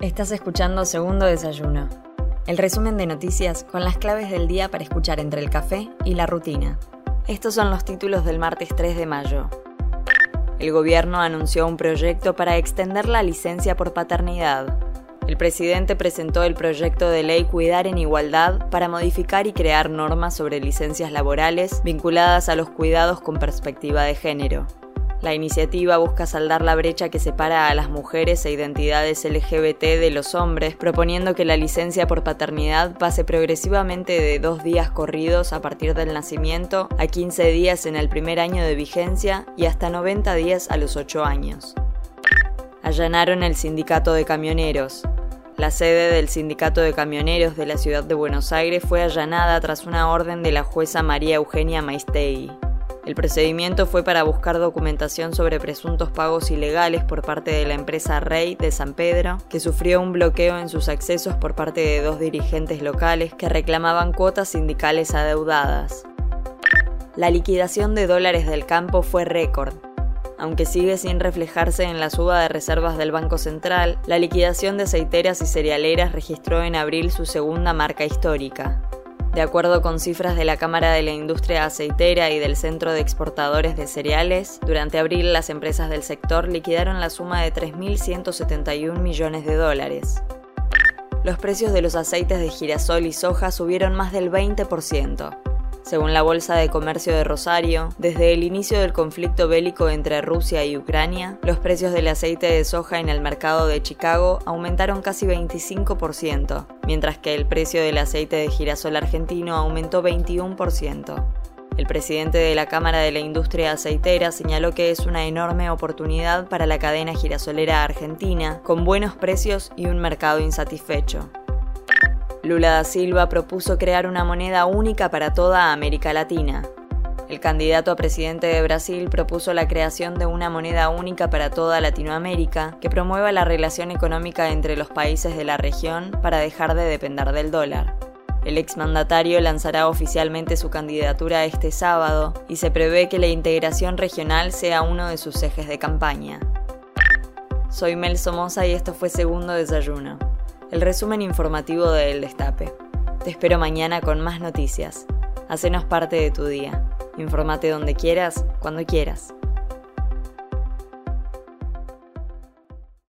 Estás escuchando Segundo Desayuno, el resumen de noticias con las claves del día para escuchar entre el café y la rutina. Estos son los títulos del martes 3 de mayo. El gobierno anunció un proyecto para extender la licencia por paternidad. El presidente presentó el proyecto de ley Cuidar en Igualdad para modificar y crear normas sobre licencias laborales vinculadas a los cuidados con perspectiva de género. La iniciativa busca saldar la brecha que separa a las mujeres e identidades LGBT de los hombres, proponiendo que la licencia por paternidad pase progresivamente de dos días corridos a partir del nacimiento a 15 días en el primer año de vigencia y hasta 90 días a los 8 años. Allanaron el sindicato de camioneros. La sede del Sindicato de Camioneros de la ciudad de Buenos Aires fue allanada tras una orden de la jueza María Eugenia Maistegui. El procedimiento fue para buscar documentación sobre presuntos pagos ilegales por parte de la empresa Rey de San Pedro, que sufrió un bloqueo en sus accesos por parte de dos dirigentes locales que reclamaban cuotas sindicales adeudadas. La liquidación de dólares del campo fue récord. Aunque sigue sin reflejarse en la suba de reservas del Banco Central, la liquidación de aceiteras y cerealeras registró en abril su segunda marca histórica. De acuerdo con cifras de la Cámara de la Industria Aceitera y del Centro de Exportadores de Cereales, durante abril las empresas del sector liquidaron la suma de 3.171 millones de dólares. Los precios de los aceites de girasol y soja subieron más del 20%. Según la Bolsa de Comercio de Rosario, desde el inicio del conflicto bélico entre Rusia y Ucrania, los precios del aceite de soja en el mercado de Chicago aumentaron casi 25%, mientras que el precio del aceite de girasol argentino aumentó 21%. El presidente de la Cámara de la Industria Aceitera señaló que es una enorme oportunidad para la cadena girasolera argentina, con buenos precios y un mercado insatisfecho. Lula da Silva propuso crear una moneda única para toda América Latina. El candidato a presidente de Brasil propuso la creación de una moneda única para toda Latinoamérica que promueva la relación económica entre los países de la región para dejar de depender del dólar. El exmandatario lanzará oficialmente su candidatura este sábado y se prevé que la integración regional sea uno de sus ejes de campaña. Soy Mel Somoza y esto fue Segundo Desayuno el resumen informativo de El Destape. Te espero mañana con más noticias. Hacenos parte de tu día. Informate donde quieras, cuando quieras.